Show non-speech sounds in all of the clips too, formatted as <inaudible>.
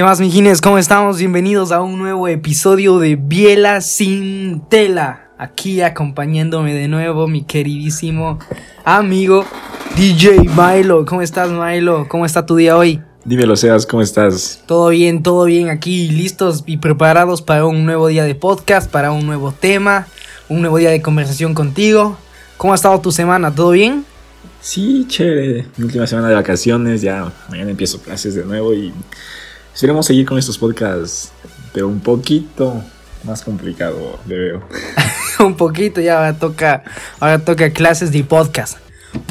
¿Qué más, mijines? ¿Cómo estamos? Bienvenidos a un nuevo episodio de Biela sin tela. Aquí acompañándome de nuevo mi queridísimo amigo DJ Milo. ¿Cómo estás, Milo? ¿Cómo está tu día hoy? Dímelo, Seas, ¿cómo estás? Todo bien, todo bien aquí, listos y preparados para un nuevo día de podcast, para un nuevo tema, un nuevo día de conversación contigo. ¿Cómo ha estado tu semana? ¿Todo bien? Sí, chévere. Mi última semana de vacaciones, ya mañana empiezo clases de nuevo y esperemos seguir con estos podcasts, pero un poquito más complicado, le veo. <laughs> un poquito, ya ahora toca, ahora toca clases de podcast.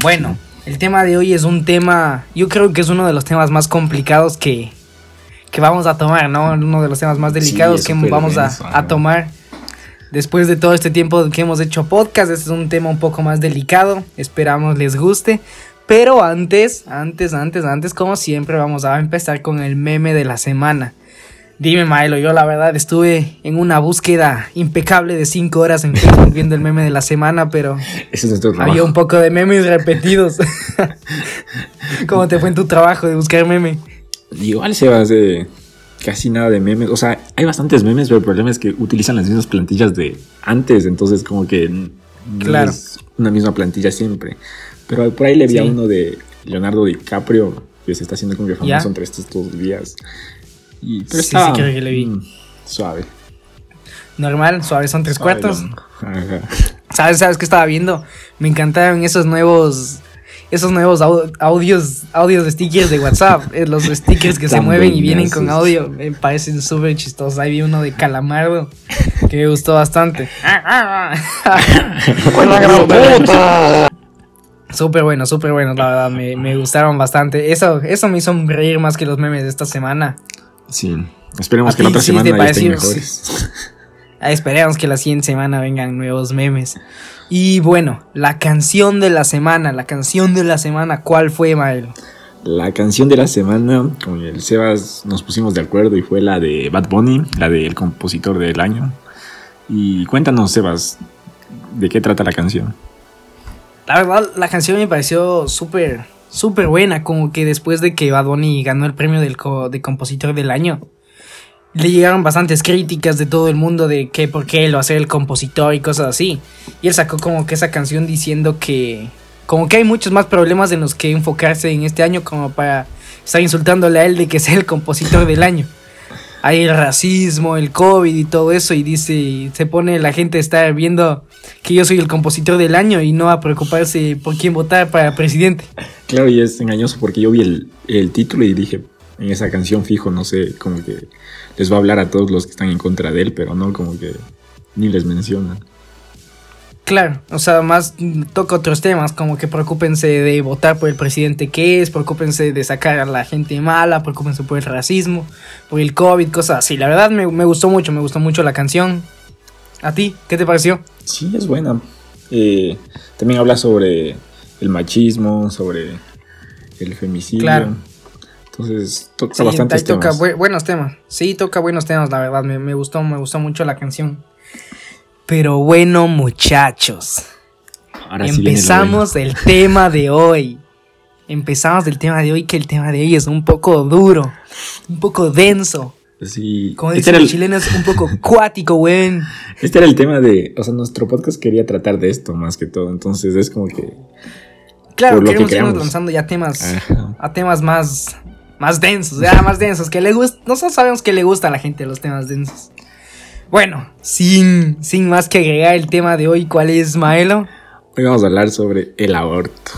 Bueno, el tema de hoy es un tema, yo creo que es uno de los temas más complicados que, que vamos a tomar, ¿no? Uno de los temas más delicados es que vamos a, denso, a ajá. tomar. Después de todo este tiempo que hemos hecho podcast, este es un tema un poco más delicado. Esperamos les guste. Pero antes, antes, antes, antes, como siempre, vamos a empezar con el meme de la semana. Dime, Milo, yo la verdad estuve en una búsqueda impecable de 5 horas en Facebook viendo el meme de la semana, pero es trabajo. había un poco de memes repetidos. <laughs> ¿Cómo te fue en tu trabajo de buscar meme? Igual, Sebas, de casi nada de memes. O sea, hay bastantes memes, pero el problema es que utilizan las mismas plantillas de antes, entonces como que no Claro. es una misma plantilla siempre. Pero por ahí le vi a uno de Leonardo DiCaprio, que se está haciendo como que famoso ¿Ya? entre estos dos días. Y, pero Sí, estaba, sí, creo que le vi. mm, Suave. Normal, suave, son tres Suave, cuartos. Ajá. ¿Sabes, ¿Sabes qué estaba viendo? Me encantaron esos nuevos. Esos nuevos au- audios, audios de stickers de WhatsApp. eh, Los stickers que se mueven y vienen con audio. Me parecen súper chistosos. Ahí vi uno de Calamardo que me gustó bastante. <laughs> Súper bueno, súper bueno, la verdad. Me, me gustaron bastante. Eso, eso me hizo reír más que los memes de esta semana. Sí. Esperemos ¿A que la otra sí semana estén pareció? mejores. <laughs> Ah, Esperemos que la siguiente semana vengan nuevos memes. Y bueno, la canción de la semana, la canción de la semana, ¿cuál fue, Mael? La canción de la semana, con el Sebas nos pusimos de acuerdo y fue la de Bad Bunny, la del compositor del año. Y cuéntanos, Sebas, ¿de qué trata la canción? La verdad, la canción me pareció súper, súper buena. Como que después de que Bad Bunny ganó el premio del de compositor del año, le llegaron bastantes críticas de todo el mundo de que por qué él va a ser el compositor y cosas así. Y él sacó como que esa canción diciendo que, como que hay muchos más problemas en los que enfocarse en este año, como para estar insultándole a él de que sea el compositor del año. Hay el racismo, el COVID y todo eso, y dice, se pone la gente a estar viendo que yo soy el compositor del año y no a preocuparse por quién votar para presidente. Claro, y es engañoso porque yo vi el, el título y dije, en esa canción fijo, no sé, como que les va a hablar a todos los que están en contra de él, pero no, como que ni les menciona. Claro, o sea, más toca otros temas, como que preocúpense de votar por el presidente que es, preocúpense de sacar a la gente mala, preocúpense por el racismo, por el COVID, cosas así. La verdad me, me gustó mucho, me gustó mucho la canción. ¿A ti? ¿Qué te pareció? Sí, es buena. Eh, también habla sobre el machismo, sobre el femicidio. Claro. Entonces, toca Sí, bastantes toca temas. bu- buenos temas. Sí, toca buenos temas, la verdad. Me, me gustó, me gustó mucho la canción. Pero bueno, muchachos. Ahora sí Empezamos el tema de hoy. Empezamos el tema de hoy, que el tema de hoy es un poco duro, un poco denso. Sí, Como este dicen los el- chilenos, un poco <laughs> cuático, weón. Este era el tema de, o sea, nuestro podcast quería tratar de esto más que todo, entonces es como que, Claro, lo que queremos irnos lanzando ya temas, Ajá. a temas más, más densos, ya más densos, que le gusta, nosotros sabemos que le gusta a la gente los temas densos. Bueno, sin, sin más que agregar el tema de hoy, ¿cuál es, Maelo? hoy vamos a hablar sobre el aborto,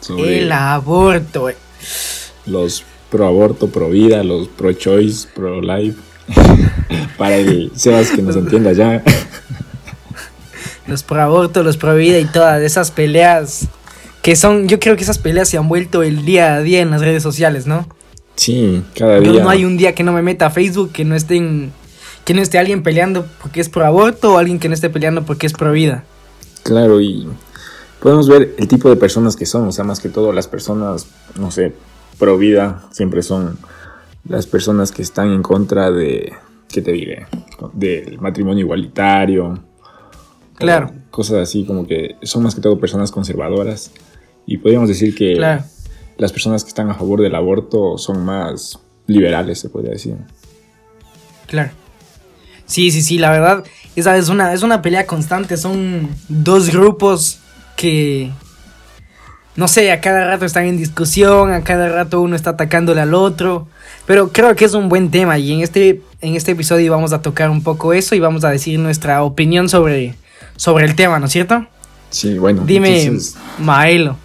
sobre El aborto. eh. los pro aborto, pro vida, los pro choice, pro life, <laughs> para el Sebas que nos entienda ya. Los pro aborto, los pro vida y todas esas peleas que son, yo creo que esas peleas se han vuelto el día a día en las redes sociales, ¿no? Sí, cada Yo día. no hay un día que no me meta a Facebook que no estén, que no esté alguien peleando porque es pro aborto o alguien que no esté peleando porque es pro vida. Claro, y podemos ver el tipo de personas que son, o sea, más que todo las personas, no sé, pro vida, siempre son las personas que están en contra de, ¿qué te diré? Del matrimonio igualitario. Claro. Cosas así, como que son más que todo personas conservadoras. Y podríamos decir que Claro. las personas que están a favor del aborto son más liberales, se podría decir. Claro. Sí, sí, sí, la verdad, esa es una, es una pelea constante. Son dos grupos que, no sé, a cada rato están en discusión, a cada rato uno está atacándole al otro. Pero creo que es un buen tema y en este, en este episodio vamos a tocar un poco eso y vamos a decir nuestra opinión sobre, sobre el tema, ¿no es cierto? Sí, bueno. Dime, entonces... Maelo,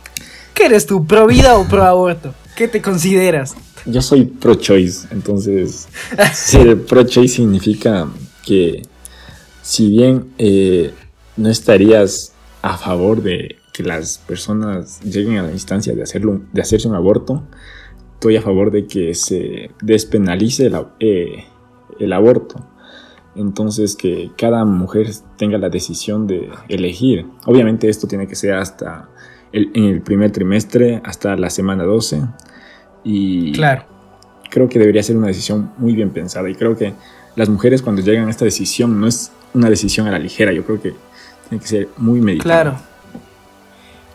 ¿qué eres tú, pro vida o pro aborto? ¿Qué te consideras? Yo soy pro choice, entonces <laughs> pro choice significa que si bien eh, no estarías a favor de que las personas lleguen a la instancia de, hacerlo, de hacerse un aborto, estoy a favor de que se despenalice el, eh, el aborto. Entonces que cada mujer tenga la decisión de elegir. Obviamente esto tiene que ser hasta el, en el primer trimestre, hasta la semana 12. Y claro. creo que debería ser una decisión muy bien pensada. Y creo que las mujeres cuando llegan a esta decisión no es una decisión a la ligera. Yo creo que tiene que ser muy meditada. Claro.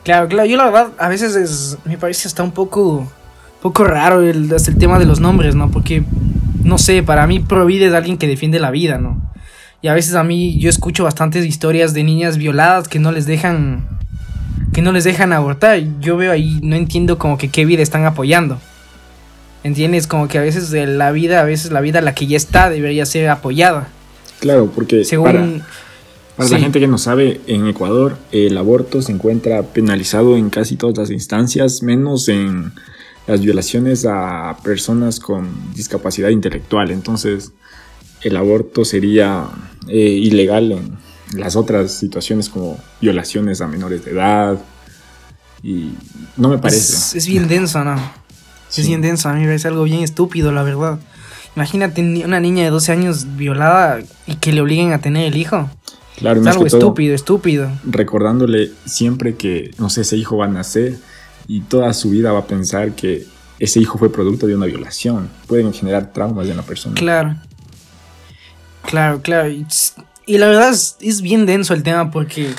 Claro, claro. Yo la verdad a veces es, me parece hasta un poco, poco raro el, el tema de los nombres, ¿no? Porque no sé, para mí Provide es alguien que defiende la vida, ¿no? Y a veces a mí yo escucho bastantes historias de niñas violadas que no les dejan que no les dejan abortar. Yo veo ahí, no entiendo como que qué vida están apoyando. ¿Entiendes? Como que a veces la vida, a veces la vida la que ya está debería ser apoyada. Claro, porque Según, para, la gente que no sabe, en Ecuador el aborto se encuentra penalizado en casi todas las instancias, menos en las violaciones a personas con discapacidad intelectual. Entonces, el aborto sería eh, ilegal en las otras situaciones como violaciones a menores de edad. Y no me parece. Es, bien denso, ¿no? Es bien denso. A mí me parece algo bien estúpido, la verdad. Imagínate una niña de 12 años violada y que le obliguen a tener el hijo. Claro, es algo estúpido, estúpido. Recordándole siempre que, no sé, ese hijo va a nacer y toda su vida va a pensar que ese hijo fue producto de una violación. Pueden generar traumas en la persona. Claro. Claro, claro. Y, la verdad es, bien denso el tema porque,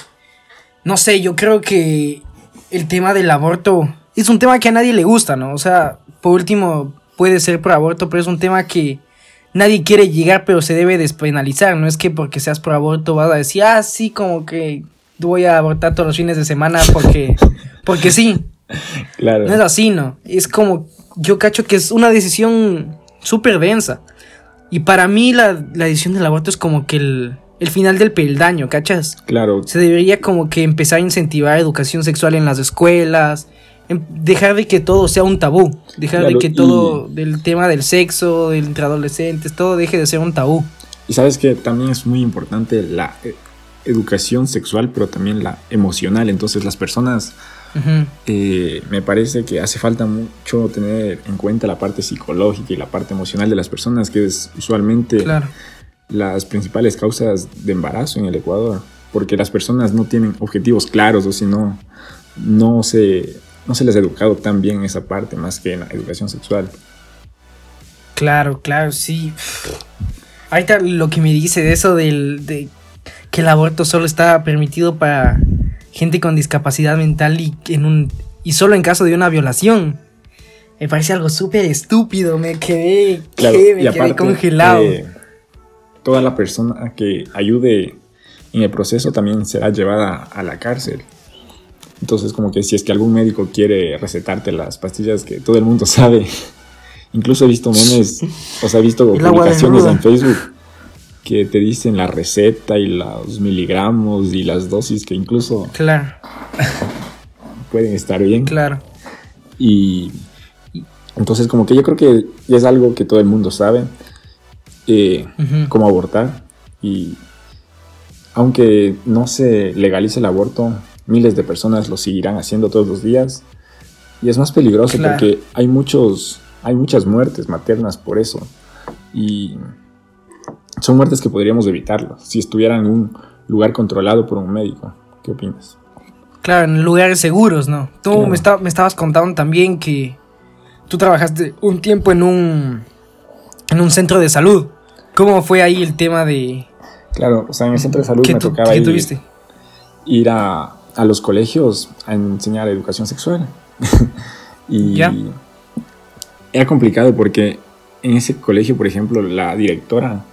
no sé, yo creo que el tema del aborto es un tema que a nadie le gusta, ¿no? O sea, por último, puede ser por aborto, pero es un tema que nadie quiere llegar, pero se debe despenalizar. No es que porque seas por aborto vas a decir, ah, sí, como que voy a abortar todos los fines de semana porque, <laughs> porque sí. Claro. No es así, ¿no? Es como, yo cacho que es una decisión súper densa. Y para mí la, decisión del aborto es como que el, final del peldaño, ¿cachas? Claro. Se debería como que empezar a incentivar educación sexual en las escuelas, dejar de que todo sea un tabú, dejar de que todo del tema del sexo, del entre adolescentes, todo deje de ser un tabú. Y sabes que también es muy importante la eh, educación sexual, pero también la emocional. Entonces las personas eh, me parece que hace falta mucho tener en cuenta la parte psicológica y la parte emocional de las personas, que es usualmente las principales causas de embarazo en el Ecuador, porque las personas no tienen objetivos claros o si no, no se, no se les ha educado tan bien en esa parte más que en la educación sexual. Claro, claro, sí. Ahorita lo que me dice de eso del, de que el aborto solo está permitido para gente con discapacidad mental y, en un, y solo en caso de una violación. Me parece algo súper estúpido, me quedé, me quedé congelado. Eh, toda la persona que ayude en el proceso también será llevada a la cárcel. Entonces, como que si es que algún médico quiere recetarte las pastillas que todo el mundo <laughs> sabe, incluso he visto memes, o sea, he visto publicaciones en Facebook que te dicen la receta y los miligramos y las dosis que incluso claro. pueden estar bien. Claro. Y entonces como que yo creo que es algo que todo el mundo sabe eh, cómo abortar y aunque no se legalice el aborto, miles de personas lo seguirán haciendo todos los días y es más peligroso porque hay muchos hay muchas muertes maternas por eso y son muertes que podríamos evitarlo si estuvieran en un lugar controlado por un médico. ¿Qué opinas? Claro, en lugares seguros, ¿no? Tú me, me estabas contando también que tú trabajaste un tiempo en un, en un centro de salud. ¿Cómo fue ahí el tema de... Claro, o sea, en el centro de salud me tocaba ir, tuviste? ir a, a, los colegios a enseñar educación sexual. <laughs> y ¿Ya? era complicado porque en ese colegio, por ejemplo, la directora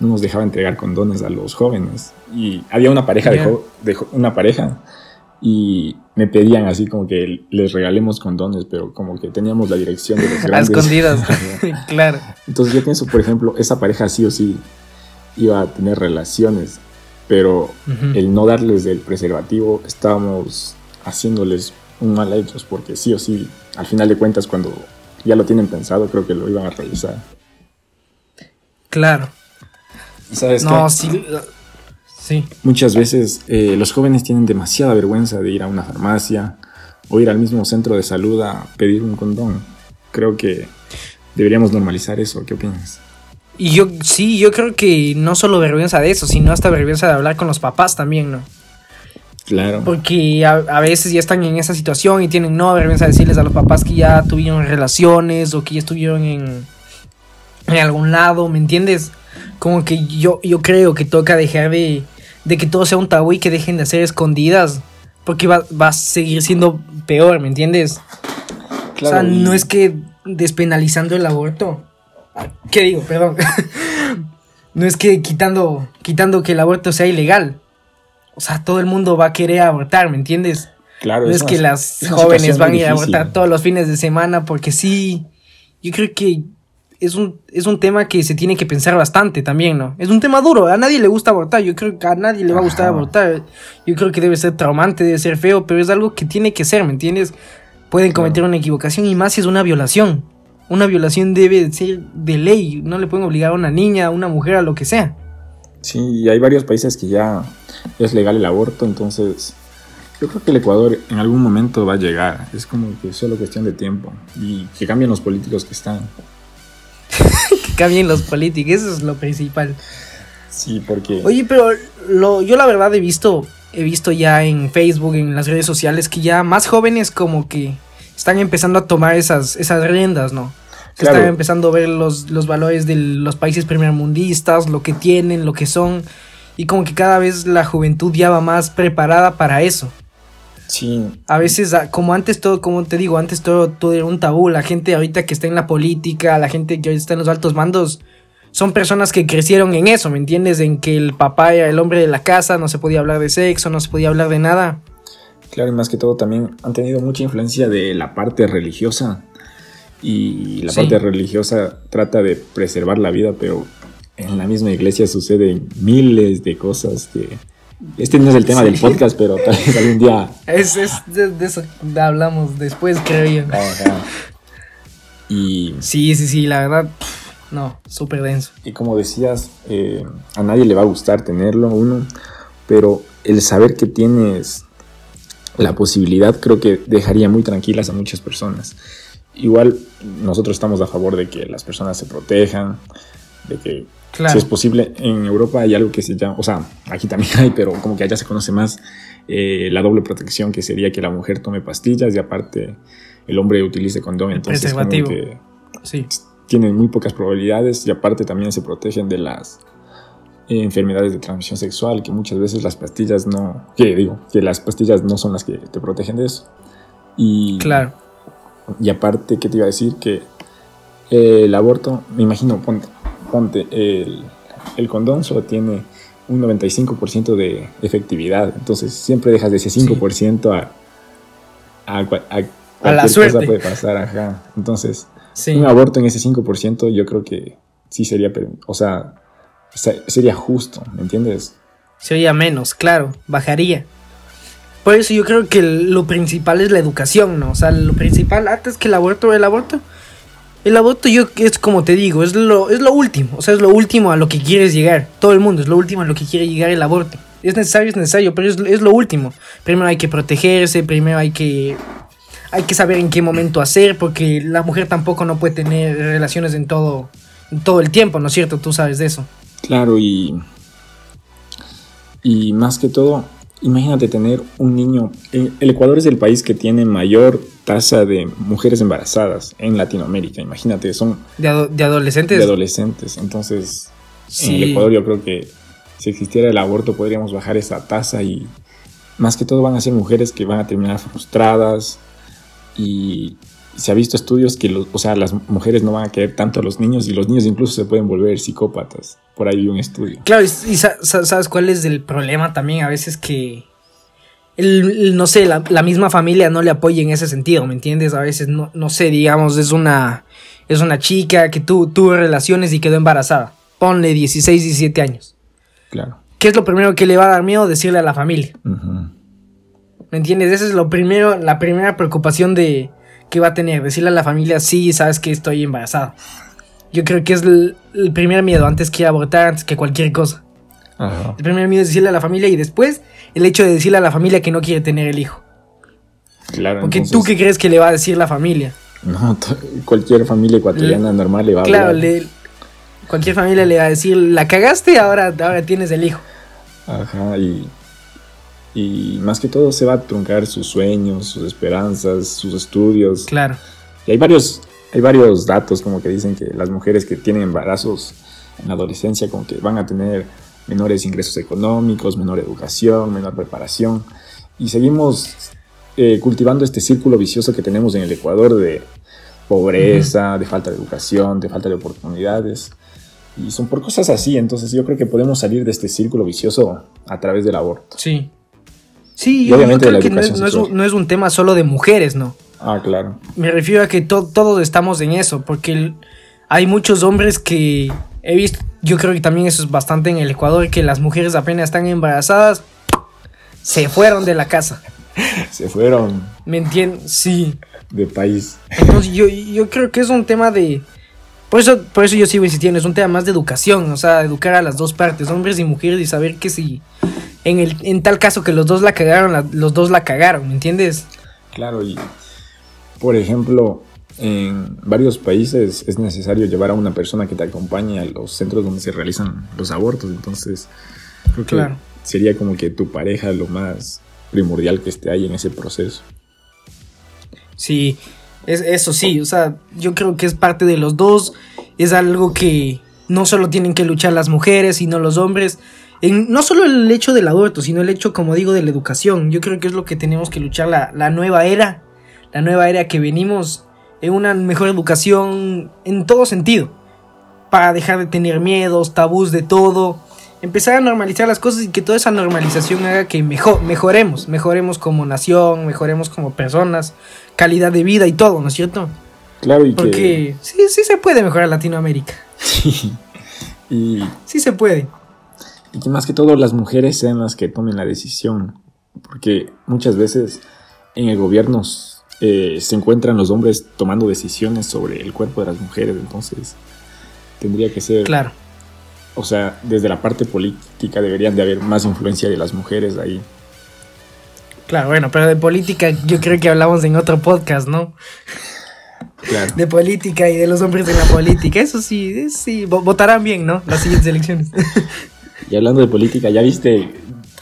no nos dejaba entregar condones a los jóvenes. Y había una pareja, de, de, una pareja y me pedían así como que les regalemos condones, pero como que teníamos la dirección de los <laughs> grandes. A escondidas, <laughs> claro. Entonces yo pienso, por ejemplo, esa pareja sí o sí iba a tener relaciones, pero el no darles el preservativo estábamos haciéndoles un mal a ellos, porque sí o sí, al final de cuentas, cuando ya lo tienen pensado, creo que lo iban a realizar. Claro. ¿Sabes no, sí. Sí. Muchas veces eh, los jóvenes tienen demasiada vergüenza de ir a una farmacia o ir al mismo centro de salud a pedir un condón. Creo que deberíamos normalizar eso. ¿Qué opinas? Y yo, sí, yo creo que no solo vergüenza de eso, sino hasta vergüenza de hablar con los papás también, ¿no? Claro. Porque a, veces ya están en esa situación y tienen no vergüenza de decirles a los papás que ya tuvieron relaciones o que ya estuvieron en, en algún lado, ¿me entiendes? Como que yo, yo creo que toca dejar de, de que todo sea un tabú y que dejen de hacer escondidas. Porque va, va a seguir siendo peor, ¿me entiendes? o sea, no es que despenalizando el aborto. ¿Qué digo? Perdón. <laughs> no es que quitando, quitando que el aborto sea ilegal. O sea, todo el mundo va a querer abortar, ¿me entiendes? Claro. No es, que las jóvenes van a ir a abortar todos los fines de semana porque sí. Yo creo que es un, es un tema que se tiene que pensar bastante también, ¿no? Es un tema duro, a nadie le gusta abortar, yo creo que a nadie le va a gustar abortar, yo creo que debe ser traumante, debe ser feo, pero es algo que tiene que ser, ¿me entiendes? Pueden cometer una equivocación y más si es una violación. Una violación debe ser de ley, no le pueden obligar a una niña, a una mujer, a lo que sea. Sí, y hay varios países que ya es legal el aborto, entonces yo creo que el Ecuador en algún momento va a llegar, es como que solo cuestión de tiempo y que cambien los políticos que están. <laughs> que cambien los políticos, eso es lo principal. Sí, porque... Oye, pero lo, yo la verdad he visto, he visto ya en Facebook, en las redes sociales, que ya más jóvenes como que están empezando a tomar esas, esas riendas, ¿no? están empezando a ver los, los valores de los países primermundistas, lo que tienen, lo que son, y como que cada vez la juventud ya va más preparada para eso. Sí. A veces, ah, como antes todo, como te digo, antes todo, todo era un tabú. La gente ahorita que está en la política, la gente que está en los altos mandos, son personas que crecieron en eso, ¿me entiendes? En que el papá era el hombre de la casa, no se podía hablar de sexo, no se podía hablar de nada. Claro, y más que todo también han tenido mucha influencia de la parte religiosa. Y la parte religiosa trata de preservar la vida, pero en la misma iglesia suceden miles de cosas que este no es el tema del podcast, pero tal vez algún día. <laughs> Es, de, eso hablamos después, creo yo. Y. Sí, sí, sí, la verdad. No, súper denso. Y como decías, eh, a nadie le va a gustar tenerlo, uno, pero el saber que tienes la posibilidad creo que dejaría muy tranquilas a muchas personas. Igual nosotros estamos a favor de que las personas se protejan, de que si es posible, en Europa hay algo que se llama, o sea, aquí también <laughs> hay, pero como que allá se conoce más eh, la doble protección, que sería que la mujer tome pastillas y aparte el hombre utilice condón. Entonces, como que sí. tienen muy pocas probabilidades y aparte también se protegen de las enfermedades de transmisión sexual, que muchas veces las pastillas no, que digo, que las pastillas no son las que te protegen de eso. Y, claro. Y aparte, ¿qué te iba a decir? Que el aborto, me imagino, ponte, ponte, el, condón solo tiene un 95% de efectividad, entonces siempre dejas de ese 5% a, a, a, la suerte. cosa puede pasar, ajá. Entonces, un aborto en ese 5% yo creo que sí sería, o sea, sería justo, ¿me entiendes? Sería menos, claro, bajaría. Por eso yo creo que lo principal es la educación, ¿no? O sea, lo principal, antes que el aborto, el aborto el aborto yo es como te digo, es lo, es lo último, o sea, es lo último a lo que quieres llegar. Todo el mundo es lo último a lo que quiere llegar el aborto. Es necesario, es necesario, pero es, lo último. Primero hay que protegerse, primero hay que hay que saber en qué momento hacer, porque la mujer tampoco no puede tener relaciones en todo, en todo el tiempo, ¿no es cierto? Tú sabes de eso. Claro, y, y más que todo, imagínate tener un niño. El Ecuador es el país que tiene mayor tasa de mujeres embarazadas en Latinoamérica. Imagínate, son... De, adolescentes. De adolescentes. Entonces, en el Ecuador yo creo que si existiera el aborto podríamos bajar esa tasa y más que todo van a ser mujeres que van a terminar frustradas y se ha visto estudios que, los, o sea, las mujeres no van a querer tanto a los niños y los niños incluso se pueden volver psicópatas. Por ahí hay un estudio. Claro, y, y sa- sa- sabes cuál es el problema también a veces que el, el- no sé, la, la misma familia no le apoya en ese sentido, ¿me entiendes? A veces no, no sé, digamos, es una es una chica que tu, tuvo relaciones y quedó embarazada. Ponle 16, 17 años. Claro. ¿Qué es lo primero que le va a dar miedo decirle a la familia? ¿Me entiendes? Esa es lo primero, la primera preocupación de que va a tener, decirle a la familia, sí, sabes que estoy embarazada. Yo creo que es el, el primer miedo antes que abortar, antes que cualquier cosa. Ajá. El primer miedo es decirle a la familia y después el hecho de decirle a la familia que no quiere tener el hijo. Claro. Porque entonces- tú qué crees que le va a decir la familia. No, cualquier familia ecuatoriana normal le va a Claro, le- cualquier familia le va a decir, la cagaste, ahora, ahora tienes el hijo. Ajá, y, y más que todo se va a truncar sus sueños, sus esperanzas, sus estudios. Claro. Y hay varios, hay varios datos como que dicen que las mujeres que tienen embarazos en la adolescencia como que van a tener menores ingresos económicos, menor educación, menor preparación. Y seguimos eh, cultivando este círculo vicioso que tenemos en el Ecuador de pobreza, de falta de educación, de falta de oportunidades. Y son por cosas así, entonces yo creo que podemos salir de este círculo vicioso a través del aborto. Sí. Sí, Y yo, yo obviamente de creo la que no no es un, no es un tema solo de mujeres, ¿no? Ah, claro. Me refiero a que to- todos estamos en eso, porque el- hay muchos hombres que he visto, yo creo que también eso es bastante en el Ecuador, que las mujeres apenas están embarazadas, se fueron de la casa. <laughs> Se fueron ¿Me entiendes? Sí. de país. Entonces yo, yo creo que es un tema de... Por eso, por eso yo sigo insistiendo, es un tema más de educación, o sea, educar a las dos partes, hombres y mujeres, y saber que si en, el, en tal caso que los dos la cagaron, la- los dos la cagaron, ¿me entiendes? Claro, y por ejemplo, en varios países es necesario llevar a una persona que te acompañe a los centros donde se realizan los abortos. Entonces, creo que Claro. sería como que tu pareja lo más primordial que esté ahí en ese proceso. Sí, es, eso sí, o sea, yo creo que es parte de los dos, es algo que no solo tienen que luchar las mujeres, sino los hombres. En, no solo el hecho del aborto, sino el hecho, como digo, de la educación. Yo creo que es lo que tenemos que luchar la, la nueva era, la nueva era que venimos en una mejor educación en todo sentido, para dejar de tener miedos, tabús de todo, empezar a normalizar las cosas y que toda esa normalización haga que mejor, mejoremos, mejoremos como nación, mejoremos como personas, calidad de vida y todo, ¿no es cierto? Claro, y Porque sí, sí se puede mejorar Latinoamérica, <laughs> y, sí se puede. Y que más que todo las mujeres sean las que tomen la decisión. Porque muchas veces en el gobierno eh, se encuentran los hombres tomando decisiones sobre el cuerpo de las mujeres. Entonces, tendría que ser... Claro, O sea, desde la parte política deberían de haber más influencia de las mujeres ahí. claro, bueno, pero de política yo creo que hablamos en otro podcast, ¿no? Claro. De política y de los hombres en la política, eso sí, sí, vo- votarán bien, ¿no? Las siguientes elecciones. Y hablando de política, ¿ya viste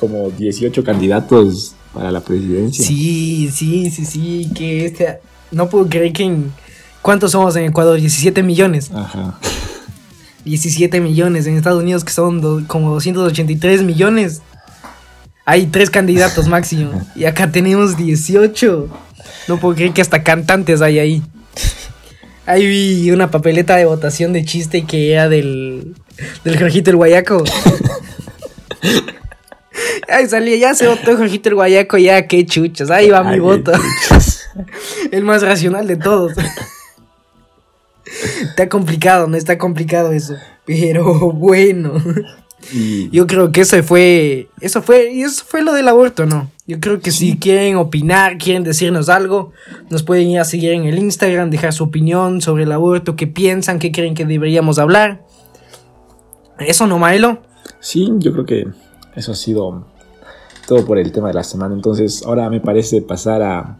como 18 candidatos para la presidencia? Sí, sí, sí, sí, que este... No puedo creer que en... ¿Cuántos somos en Ecuador? 17 millones. Ajá. 17 millones en Estados Unidos que son do- como 283 millones. Hay tres candidatos máximo. Y acá tenemos 18. No puedo creer que hasta cantantes hay ahí. Ahí vi una papeleta de votación de chiste que era del, del Jorgito el Guayaco. <laughs> Ahí salía, ya se votó Jorgito el Guayaco, ya qué chuchas. Ahí va mi Ay, voto. <laughs> El más racional de todos. <laughs> Está complicado, no está complicado eso. Pero bueno. Y Yo creo que eso fue. Eso fue. Y eso fue lo del aborto, ¿no? Yo creo que si quieren opinar, quieren decirnos algo, nos pueden ir a seguir en el Instagram, dejar su opinión sobre el aborto, qué piensan, qué creen que deberíamos hablar. Eso no, Milo. sí, yo creo que eso ha sido todo por el tema de la semana. Entonces, ahora me parece pasar a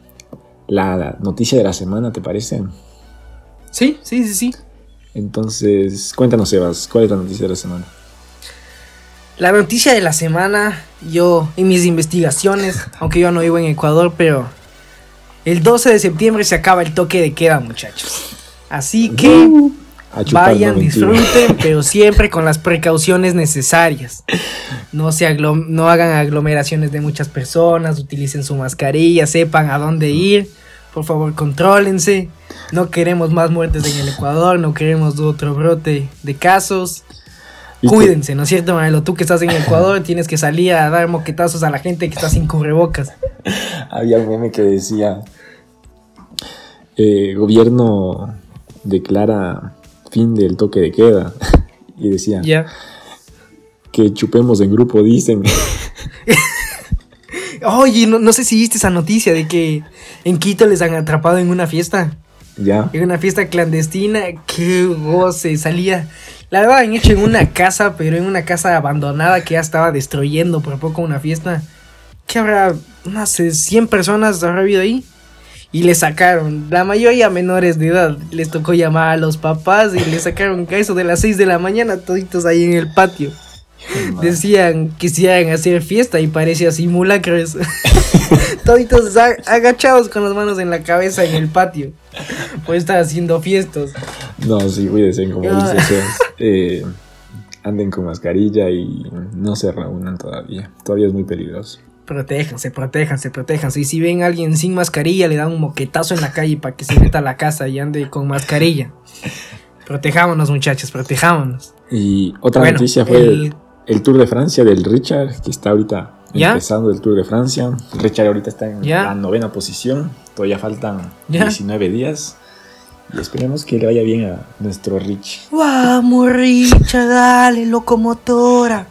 la noticia de la semana, ¿te parece? Sí, sí, sí, sí. Entonces, cuéntanos, Sebas, ¿cuál es la noticia de la semana? La noticia de la semana, yo en mis investigaciones, <laughs> aunque yo no vivo en Ecuador, pero el 12 de septiembre se acaba el toque de queda, muchachos. Así que chupar, vayan, disfruten, <laughs> pero siempre con las precauciones necesarias. No, se aglom- no hagan aglomeraciones de muchas personas, utilicen su mascarilla, sepan a dónde ir, Por favor, contrólense. No queremos más muertes en el Ecuador, no queremos otro brote de casos. Cuídense, ¿no es cierto, Manelo? Tú que estás en Ecuador <laughs> tienes que salir a dar moquetazos a la gente que está sin cubrebocas. <laughs> Había un meme que decía, eh, gobierno declara fin del toque de queda. <laughs> y decía, Ya. que chupemos en grupo, dicen. Oye, no, no sé si viste esa noticia de que en Quito les han atrapado en una fiesta. ya. En una fiesta clandestina. Qué goce. Salía. La han hecho en una casa, pero en una casa abandonada que ya estaba destruyendo por poco una fiesta. Que habrá, sé, 100 personas habrá habido ahí. Y le sacaron, la mayoría menores de edad. Les tocó llamar a los papás y le sacaron a eso de las 6 de la mañana, toditos ahí en el patio. Decían que quisieran hacer fiesta y parecía simulacros. <laughs> Toditos agachados con las manos en la cabeza en el patio. <laughs> Pues estar haciendo fiestas. No, sí, cuídense, como Ah. <laughs> Eh, anden con mascarilla y no se reúnan todavía. Todavía es muy peligroso. Protéjanse, protéjanse, protéjanse. Y si ven a alguien sin mascarilla, le dan un moquetazo en la calle para que se meta a la casa y ande con mascarilla. Protejámonos, muchachos, protejámonos. Y otra Bueno, noticia fue el- el... el Tour de Francia del Richard, que está ahorita ¿Ya? empezando el Tour de Francia. Richard ahorita está en ¿Ya? la novena posición. Todavía faltan ¿Ya? 19 días. Y esperemos que le vaya bien a nuestro Rich. Vamos, Richard, dale, locomotora.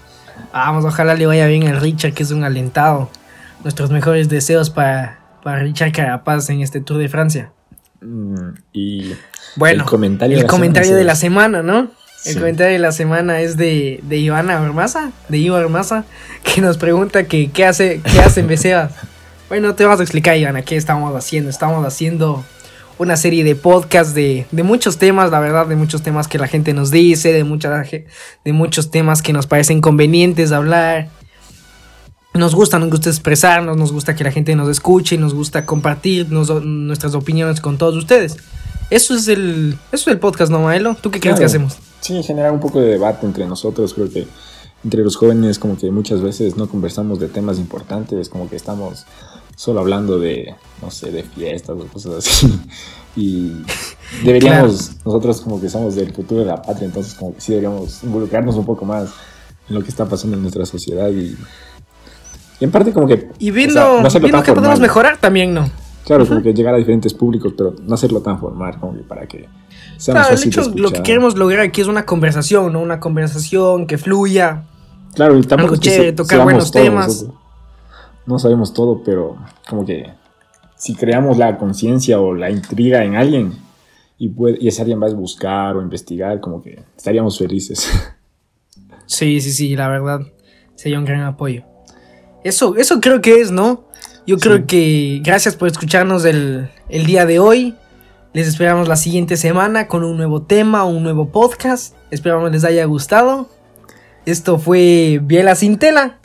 Vamos, ojalá le vaya bien al Richard, que es un alentado. Nuestros mejores deseos para, para Richard Carapaz en este Tour de Francia. Mm, Y Bueno, el comentario, el de la comentario semana, de la semana, ¿no? El comentario de la semana es de, de Ivana Ormaza, de Ivo Ormaza, que nos pregunta que qué hace, qué hace en Besebas. Bueno, te vamos a explicar, Ivana, qué estamos haciendo. Estamos haciendo una serie de podcasts de, de muchos temas, la verdad, de muchos temas que la gente nos dice, de, mucha, de muchos temas que nos parecen convenientes hablar. Nos gusta, nos gusta expresarnos, nos gusta que la gente nos escuche, nos gusta compartir nos- nuestras opiniones con todos ustedes. Eso es el, eso es el podcast, ¿no, Maelo? ¿Tú qué crees que hacemos? Sí, generar un poco de debate entre nosotros. Creo que entre los jóvenes como que muchas veces no conversamos de temas importantes, como que estamos solo hablando de, no sé, de fiestas o cosas así. <laughs> Y deberíamos, nosotros como que somos del futuro de la patria, entonces como que sí deberíamos involucrarnos un poco más en lo que está pasando en nuestra sociedad y, y en parte como que... Y o viendo, sea, no viendo qué podemos mejorar también, ¿no? Claro, como que llegar a diferentes públicos, pero no hacerlo tan formal, como que para que sea más Claro, el fácil de hecho, lo que queremos lograr aquí es una conversación, ¿no? Una conversación que fluya. Claro, y tampoco Algo es que chévere, se- tocar buenos temas. nosotros. No sabemos todo, pero como que si creamos la conciencia o la intriga en alguien y, puede, y ese alguien va a buscar o investigar, como que estaríamos felices. <laughs> Sí, sí, sí, la verdad. Sería un gran apoyo. Eso, eso creo que es, ¿no? Yo creo Sí. que gracias por escucharnos el, el día de hoy. Les esperamos la siguiente semana con un nuevo tema, un nuevo podcast. Esperamos les haya gustado. Esto fue Biela Sin Tela.